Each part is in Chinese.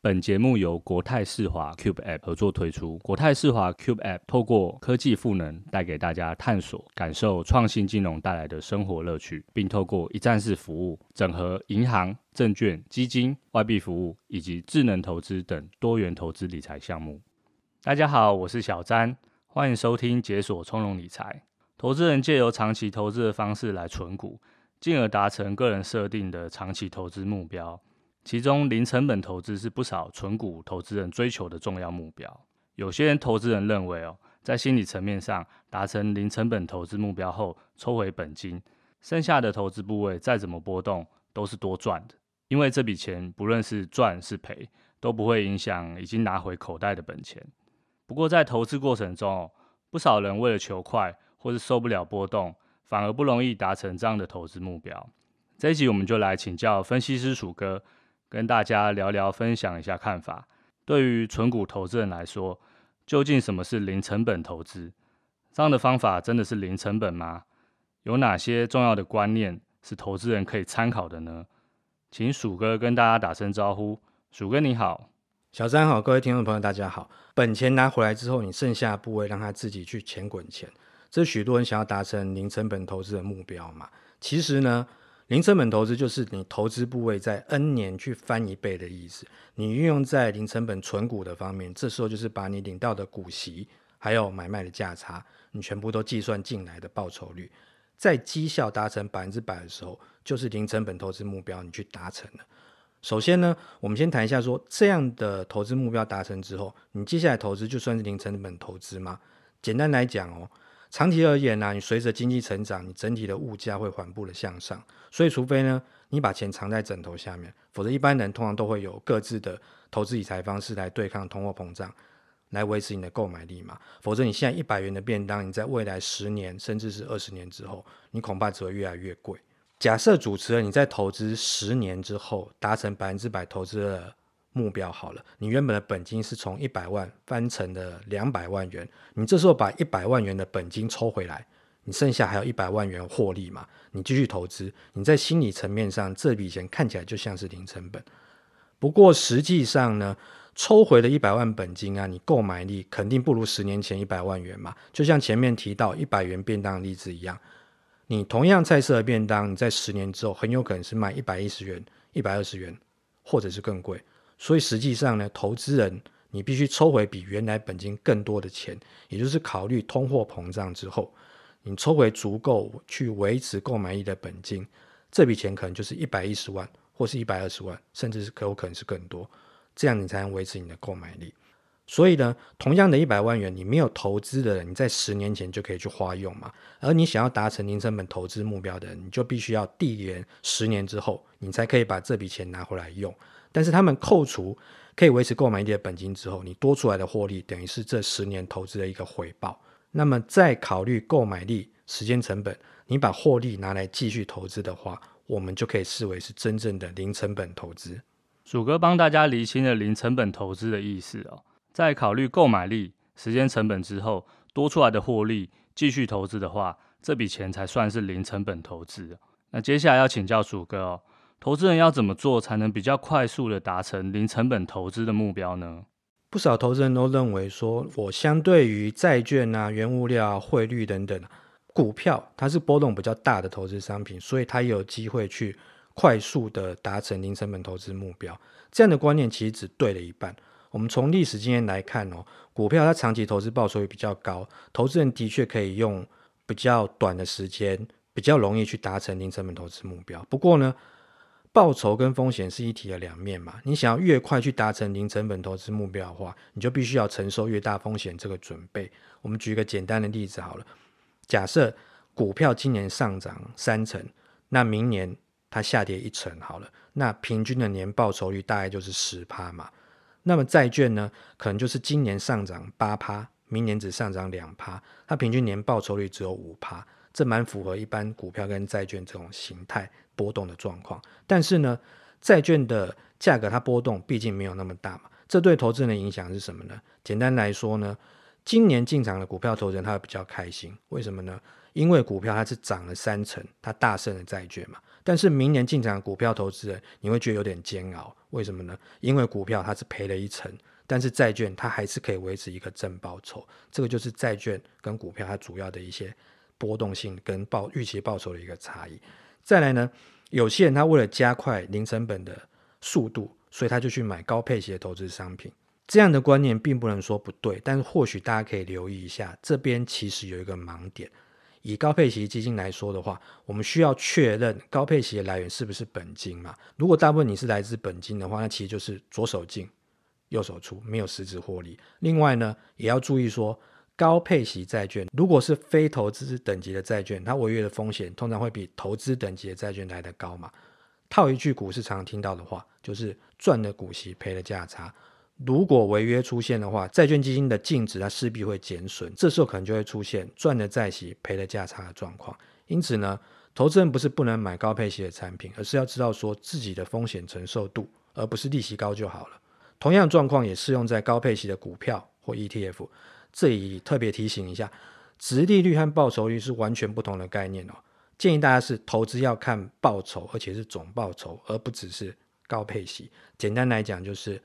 本节目由国泰世华 Cube App 合作推出。国泰世华 Cube App 透过科技赋能，带给大家探索、感受创新金融带来的生活乐趣，并透过一站式服务，整合银行、证券、基金、外币服务以及智能投资等多元投资理财项目。大家好，我是小詹，欢迎收听解锁从容理财。投资人借由长期投资的方式来存股，进而达成个人设定的长期投资目标。其中，零成本投资是不少存股投资人追求的重要目标。有些人投资人认为，哦，在心理层面上达成零成本投资目标后，抽回本金，剩下的投资部位再怎么波动都是多赚的，因为这笔钱不论是赚是赔，都不会影响已经拿回口袋的本钱。不过，在投资过程中，不少人为了求快或是受不了波动，反而不容易达成这样的投资目标。这一集我们就来请教分析师鼠哥。跟大家聊聊，分享一下看法。对于存股投资人来说，究竟什么是零成本投资？这样的方法真的是零成本吗？有哪些重要的观念是投资人可以参考的呢？请鼠哥跟大家打声招呼。鼠哥你好，小詹好，各位听众朋友大家好。本钱拿回来之后，你剩下的部位让他自己去钱滚钱，这是许多人想要达成零成本投资的目标嘛。其实呢。零成本投资就是你投资部位在 N 年去翻一倍的意思。你运用在零成本存股的方面，这时候就是把你领到的股息还有买卖的价差，你全部都计算进来的报酬率，在绩效达成百分之百的时候，就是零成本投资目标你去达成了。首先呢，我们先谈一下说这样的投资目标达成之后，你接下来投资就算是零成本投资吗？简单来讲哦。长期而言呢、你随着经济成长，你整体的物价会缓步的向上，所以除非呢，你把钱藏在枕头下面，否则一般人通常都会有各自的投资理财方式来对抗通货膨胀，来维持你的购买力嘛。否则你现在一百元的便当，你在未来十年甚至是二十年之后，你恐怕只会越来越贵。假设主持人你在投资十年之后达成百分之百投资的目标好了，你原本的本金是从一百万翻成了两百万元，你这时候把一百万元的本金抽回来，你剩下还有一百万元获利嘛？你继续投资，你在心理层面上这笔钱看起来就像是零成本，不过实际上呢，抽回的一百万本金啊，你购买力肯定不如十年前一百万元嘛。就像前面提到一百元便当例子一样，你同样菜色的便当，你在十年之后很有可能是卖一百一十元、一百二十元，或者是更贵。所以实际上呢，投资人你必须抽回比原来本金更多的钱，也就是考虑通货膨胀之后，你抽回足够去维持购买力的本金，这笔钱可能就是一百一十万，或是一百二十万，甚至是可有可能是更多，这样你才能维持你的购买力。所以呢，同样的一百万元，你没有投资的人，你在十年前就可以去花用嘛。而你想要达成零成本投资目标的人，你就必须要递延十年之后，你才可以把这笔钱拿回来用。但是他们扣除可以维持购买力的本金之后，你多出来的获利等于是这十年投资的一个回报。那么再考虑购买力、时间成本，你把获利拿来继续投资的话，我们就可以视为是真正的零成本投资。鼠哥帮大家厘清了零成本投资的意思哦，在考虑购买力、时间成本之后，多出来的获利继续投资的话，这笔钱才算是零成本投资。那接下来要请教鼠哥哦。投资人要怎么做才能比较快速的达成零成本投资的目标呢？不少投资人都认为说，我相对于债券啊、原物料啊、汇率等等，股票它是波动比较大的投资商品，所以它有机会去快速的达成零成本投资目标。这样的观念其实只对了一半。我们从历史经验来看哦，股票它长期投资报酬率比较高，投资人的确可以用比较短的时间，比较容易去达成零成本投资目标。不过呢，报酬跟风险是一体的两面嘛。你想要越快去达成零成本投资目标的话，你就必须要承受越大风险这个准备。我们举一个简单的例子好了，假设股票今年上涨三成，那明年它下跌一成好了，那平均的年报酬率大概就是十趴嘛。那么债券呢，可能就是今年上涨八趴，明年只上涨两趴，它平均年报酬率只有五趴。这蛮符合一般股票跟债券这种形态波动的状况，但是呢，债券的价格它波动毕竟没有那么大嘛，这对投资人的影响是什么呢？简单来说呢，今年进场的股票投资人他会比较开心，为什么呢？因为股票它是涨了三成，它大胜了债券嘛。但是明年进场的股票投资人你会觉得有点煎熬，为什么呢？因为股票它是赔了一成，但是债券它还是可以维持一个正报酬，这个就是债券跟股票它主要的一些。波动性跟报预期报酬的一个差异。再来呢，有些人他为了加快零成本的速度，所以他就去买高配息的投资商品。这样的观念并不能说不对，但是或许大家可以留意一下，这边其实有一个盲点。以高配息基金来说的话，我们需要确认高配息的来源是不是本金嘛？如果大部分你是来自本金的话，那其实就是左手进右手出，没有实质获利。另外呢，也要注意说。高配息债券如果是非投资等级的债券，它违约的风险通常会比投资等级的债券来得高嘛。套一句股市常听到的话，就是赚了股息，赔了价差。如果违约出现的话，债券基金的净值它势必会减损，这时候可能就会出现赚了债息，赔了价差的状况。因此呢，投资人不是不能买高配息的产品，而是要知道说自己的风险承受度，而不是利息高就好了。同样状况也适用在高配息的股票或 ETF。这里特别提醒一下，殖利率和报酬率是完全不同的概念哦。建议大家是投资要看报酬，而且是总报酬，而不只是高配息。简单来讲，就是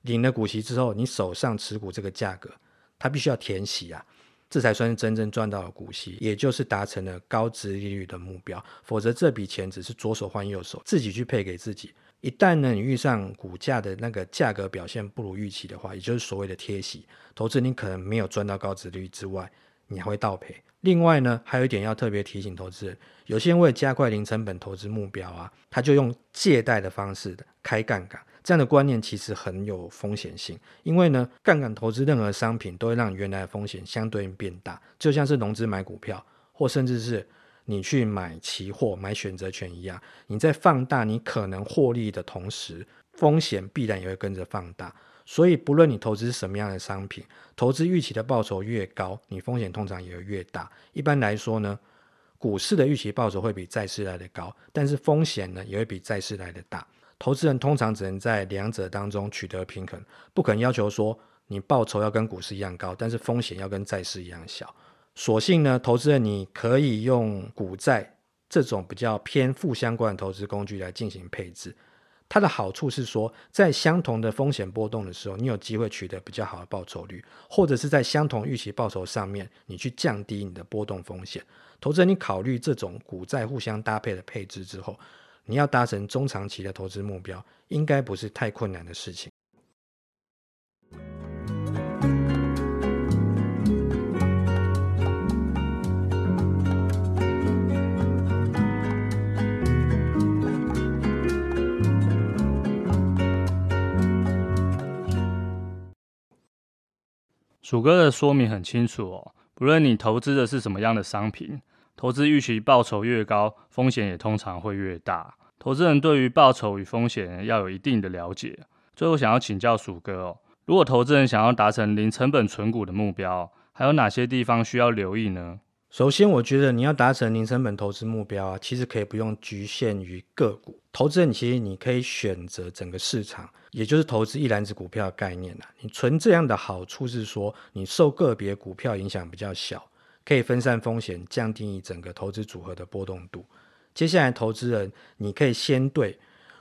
领了股息之后，你手上持股这个价格，它必须要填息啊，这才算是真正赚到了股息，也就是达成了高殖利率的目标。否则这笔钱只是左手换右手，自己去配给自己。一旦呢，你遇上股价的那个价格表现不如预期的话，也就是所谓的贴息，投资你可能没有赚到高殖率之外，你还会倒赔。另外呢，还有一点要特别提醒投资人，有些人为了加快零成本投资目标啊，他就用借贷的方式的开杠杆，这样的观念其实很有风险性，因为呢，杠杆投资任何商品都会让原来的风险相对应变大，就像是融资买股票，或甚至是。你去买期货、买选择权一样，你在放大你可能获利的同时，风险必然也会跟着放大。所以，不论你投资什么样的商品，投资预期的报酬越高，你风险通常也会越大。一般来说呢，股市的预期报酬会比债市来得高，但是风险呢也会比债市来得大。投资人通常只能在两者当中取得平衡，不可能要求说你报酬要跟股市一样高，但是风险要跟债市一样小。所幸呢，投资人你可以用股债这种比较偏负相关的投资工具来进行配置。它的好处是说，在相同的风险波动的时候，你有机会取得比较好的报酬率，或者是在相同预期报酬上面，你去降低你的波动风险。投资人你考虑这种股债互相搭配的配置之后，你要达成中长期的投资目标，应该不是太困难的事情。鼠哥的说明很清楚哦，不论你投资的是什么样的商品，投资预期报酬越高，风险也通常会越大。投资人对于报酬与风险要有一定的了解。最后想要请教鼠哥哦，如果投资人想要达成零成本存股的目标，还有哪些地方需要留意呢？首先，我觉得你要达成零成本投资目标啊，其实可以不用局限于个股。投资人其实你可以选择整个市场。也就是投资一篮子股票的概念啦。你存这样的好处是说，你受个别股票影响比较小，可以分散风险，降低你整个投资组合的波动度。接下来，投资人你可以先对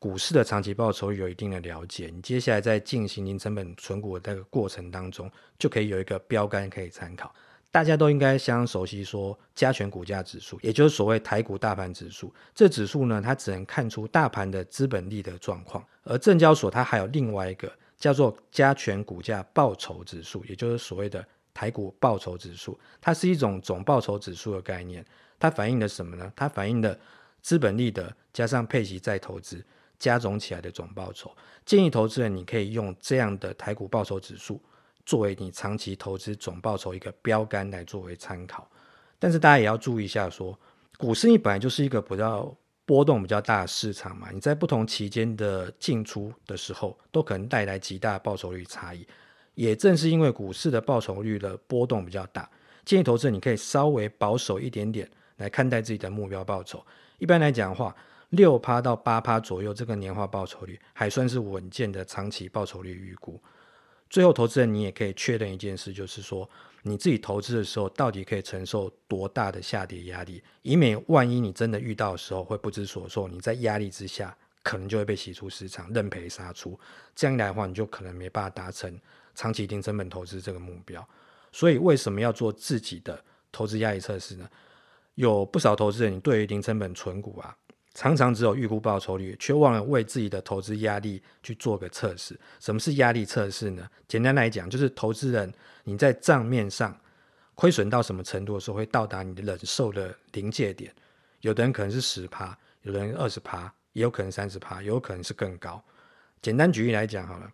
股市的长期报酬有一定的了解，你接下来在进行零成本存股的这个过程当中，就可以有一个标杆可以参考。大家都应该相熟悉，说加权股价指数，也就是所谓台股大盘指数。这指数呢，它只能看出大盘的资本利的状况，而证交所它还有另外一个叫做加权股价报酬指数，也就是所谓的台股报酬指数。它是一种总报酬指数的概念，它反映的什么呢？它反映的资本利的加上配息再投资，加总起来的总报酬。建议投资人你可以用这样的台股报酬指数作为你长期投资总报酬一个标杆来作为参考。但是大家也要注意一下说，股市你本来就是一个比较波动比较大的市场嘛，你在不同期间的进出的时候，都可能带来极大的报酬率差异。也正是因为股市的报酬率的波动比较大，建议投资你可以稍微保守一点点来看待自己的目标报酬。一般来讲的话，六趴到八趴左右这个年化报酬率还算是稳健的长期报酬率预估。最后，投资人你也可以确认一件事，就是说你自己投资的时候到底可以承受多大的下跌压力，以免万一你真的遇到的时候会不知所措，你在压力之下可能就会被洗出市场，认赔杀出。这样一来的话，你就可能没办法达成。长期零成本投资这个目标，所以为什么要做自己的投资压力测试呢？有不少投资人，你对于零成本存股啊，常常只有预估报酬率，却忘了为自己的投资压力去做个测试。什么是压力测试呢？简单来讲，就是投资人你在账面上亏损到什么程度的时候，会到达你的忍受的临界点。有的人可能是十趴，有的人二十趴，也有可能三十趴，也有可能是更高。简单举例来讲好了。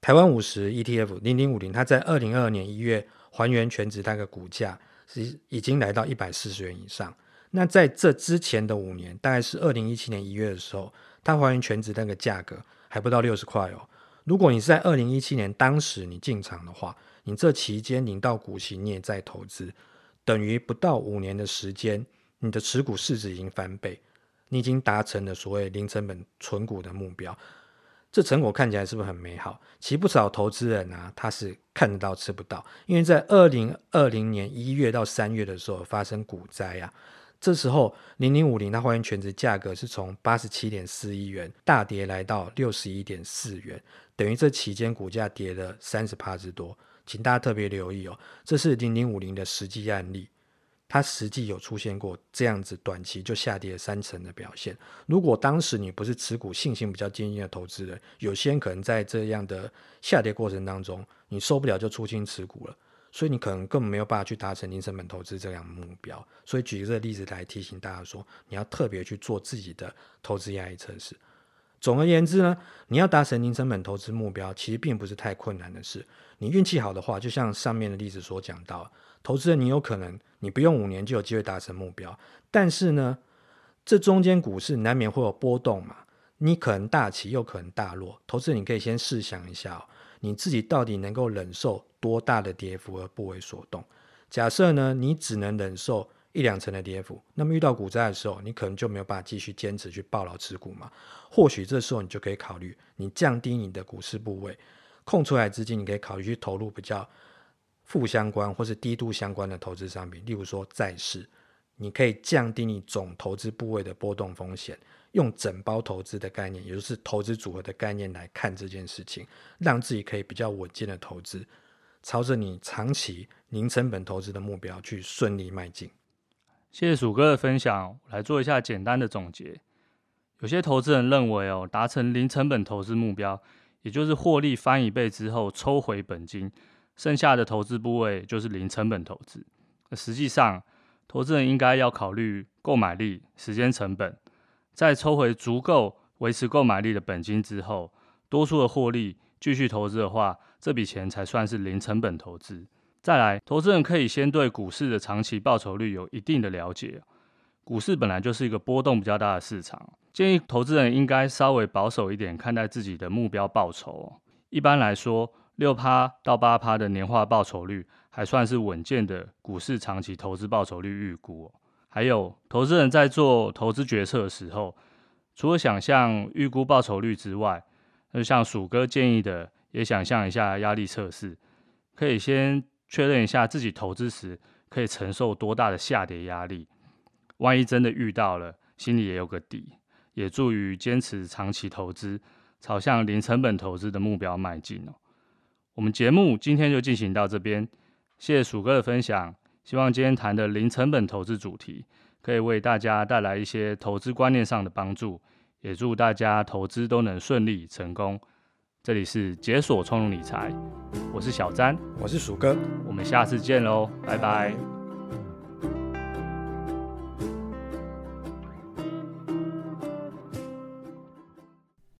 台湾五十 ETF 零零五零，它在二零二二年一月还原全值，大概股价是已经来到一百四十元以上。那在这之前的五年，大概是二零一七年一月的时候，它还原全值那个价格还不到六十块哦。如果你是在二零一七年当时你进场的话，你这期间领到股息，你也在投资，等于不到五年的时间，你的持股市值已经翻倍，你已经达成了所谓零成本存股的目标。这成果看起来是不是很美好？其实不少投资人啊，他是看得到吃不到，因为在二零二零年一月到三月的时候发生股灾啊，这时候零零五零它还原权值价格是从八十七点四亿元大跌来到六十一点四元，等于这期间股价跌了三十趴之多，请大家特别留意哦，这是零零五零的实际案例。它实际有出现过这样子短期就下跌三成的表现。如果当时你不是持股信心比较坚定的投资人，有些人可能在这样的下跌过程当中，你受不了就出清持股了，所以你可能根本没有办法去达成零成本投资这样的目标。所以举一个例子来提醒大家说，你要特别去做自己的投资压力测试。总而言之呢，你要达成零成本投资目标，其实并不是太困难的事。你运气好的话，就像上面的例子所讲到。投资人，你有可能你不用五年就有机会达成目标，但是呢，这中间股市难免会有波动嘛，你可能大起又可能大落。投资人，你可以先试想一下哦，你自己到底能够忍受多大的跌幅而不为所动？假设呢，你只能忍受一两成的跌幅，那么遇到股灾的时候，你可能就没有办法继续坚持去抱牢持股嘛。或许这时候你就可以考虑，你降低你的股市部位，空出来资金，你可以考虑去投入比较。负相关或是低度相关的投资商品，例如说债市，你可以降低你总投资部位的波动风险，用整包投资的概念，也就是投资组合的概念来看这件事情，让自己可以比较稳健的投资，朝着你长期零成本投资的目标去顺利迈进。谢谢鼠哥的分享，来做一下简单的总结。有些投资人认为哦，达成零成本投资目标，也就是获利翻一倍之后抽回本金。剩下的投资部位就是零成本投资。实际上，投资人应该要考虑购买力、时间成本，在抽回足够维持购买力的本金之后，多出的获利继续投资的话，这笔钱才算是零成本投资。再来，投资人可以先对股市的长期报酬率有一定的了解。股市本来就是一个波动比较大的市场，建议投资人应该稍微保守一点看待自己的目标报酬。一般来说，六趴到八趴的年化报酬率还算是稳健的股市长期投资报酬率预估哦。还有，投资人在做投资决策的时候，除了想象预估报酬率之外，那像鼠哥建议的，也想象一下压力测试，可以先确认一下自己投资时可以承受多大的下跌压力。万一真的遇到了，心里也有个底，也助于坚持长期投资，朝向零成本投资的目标迈进哦。我们节目今天就进行到这边，谢谢鼠哥的分享。希望今天谈的零成本投资主题，可以为大家带来一些投资观念上的帮助，也祝大家投资都能顺利成功。这里是解锁从容理财，我是小詹，我是鼠哥，我们下次见喽，拜拜。